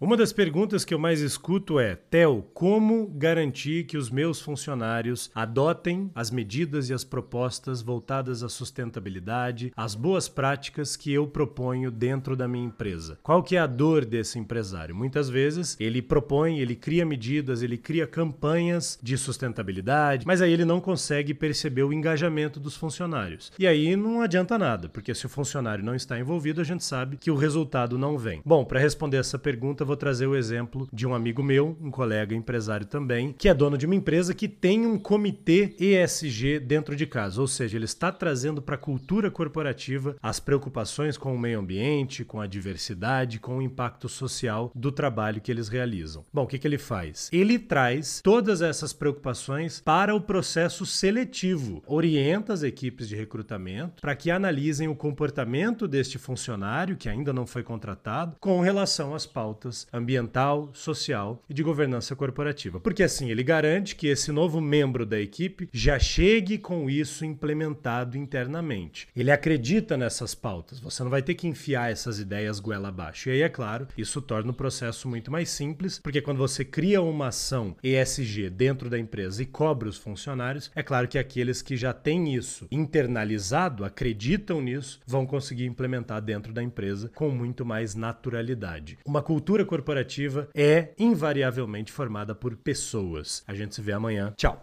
Uma das perguntas que eu mais escuto é: Theo, como garantir que os meus funcionários adotem as medidas e as propostas voltadas à sustentabilidade, às boas práticas que eu proponho dentro da minha empresa? Qual que é a dor desse empresário? Muitas vezes ele propõe, ele cria medidas, ele cria campanhas de sustentabilidade, mas aí ele não consegue perceber o engajamento dos funcionários. E aí não adianta nada, porque se o funcionário não está envolvido, a gente sabe que o resultado não vem. Bom, para responder essa pergunta, vou trazer o exemplo de um amigo meu, um colega empresário também, que é dono de uma empresa que tem um comitê ESG dentro de casa, ou seja, ele está trazendo para a cultura corporativa as preocupações com o meio ambiente, com a diversidade, com o impacto social do trabalho que eles realizam. Bom, o que, que ele faz? Ele traz todas essas preocupações para o processo seletivo, orienta as equipes de recrutamento para que analisem o comportamento deste funcionário que ainda não foi contratado com relação às pautas ambiental, social e de governança corporativa. Porque assim, ele garante que esse novo membro da equipe já chegue com isso implementado internamente. Ele acredita nessas pautas. Você não vai ter que enfiar essas ideias goela abaixo. E aí, é claro, isso torna o processo muito mais simples, porque quando você cria uma ação ESG dentro da empresa e cobra os funcionários, é claro que aqueles que já têm isso internalizado, acreditam nisso, vão conseguir implementar dentro da empresa com muito mais naturalidade. Uma cultura corporativa é invariavelmente formada por pessoas. A gente se vê amanhã. Tchau.